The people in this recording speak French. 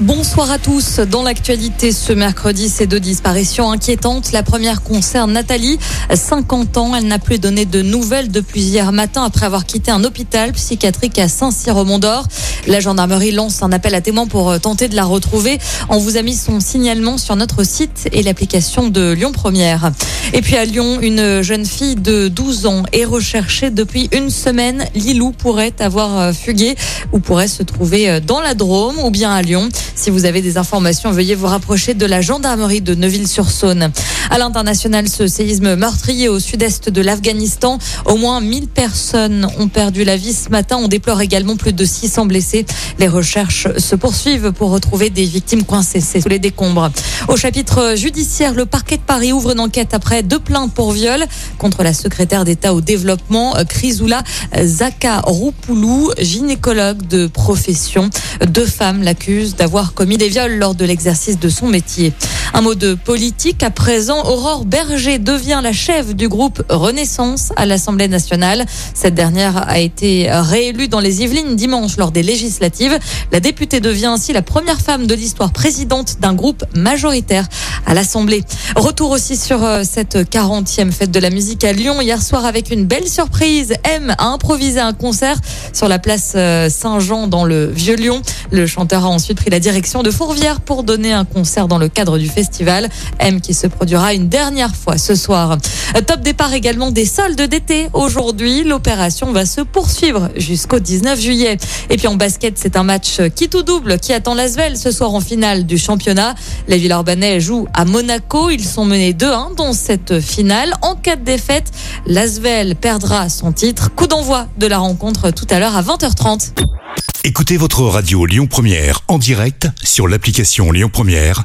Bonsoir à tous. Dans l'actualité ce mercredi, ces deux disparitions inquiétantes. La première concerne Nathalie, 50 ans. Elle n'a plus donné de nouvelles depuis hier matin après avoir quitté un hôpital psychiatrique à Saint-Cyr au Mont-d'Or. La gendarmerie lance un appel à témoins pour tenter de la retrouver. On vous a mis son signalement sur notre site et l'application de Lyon Première. Et puis à Lyon, une jeune fille de 12 ans est recherchée depuis une semaine. Lilou pourrait avoir fugué ou pourrait se trouver dans la Drôme ou bien à Lyon. Si vous avez des informations, veuillez vous rapprocher de la gendarmerie de Neuville-sur-Saône. À l'international, ce séisme meurtrier au sud-est de l'Afghanistan, au moins 1000 personnes ont perdu la vie ce matin. On déplore également plus de 600 blessés. Les recherches se poursuivent pour retrouver des victimes coincées sous les décombres. Au chapitre judiciaire, le parquet de Paris ouvre une enquête après deux plaintes pour viol contre la secrétaire d'État au développement, Chrysoula Zakaropoulou, gynécologue de profession. Deux femmes l'accusent d'avoir commis des viols lors de l'exercice de son métier. Un mot de politique à présent. Aurore Berger devient la chef du groupe Renaissance à l'Assemblée nationale. Cette dernière a été réélue dans les Yvelines dimanche lors des législatives. La députée devient ainsi la première femme de l'histoire présidente d'un groupe majoritaire à l'Assemblée. Retour aussi sur cette 40e fête de la musique à Lyon hier soir avec une belle surprise. M a improvisé un concert sur la place Saint-Jean dans le Vieux-Lyon. Le chanteur a ensuite pris la direction de Fourvière pour donner un concert dans le cadre du festival M qui se produira une dernière fois ce soir. Top départ également des soldes d'été. Aujourd'hui, l'opération va se poursuivre jusqu'au 19 juillet. Et puis en basket, c'est un match qui tout double qui attend l'Asvel ce soir en finale du championnat. Les Villeurbanais jouent à Monaco. Ils sont menés 2-1 dans cette finale. En cas de défaite, l'Asvel perdra son titre. Coup d'envoi de la rencontre tout à l'heure à 20h30. Écoutez votre radio Lyon Première en direct sur l'application Lyon Première,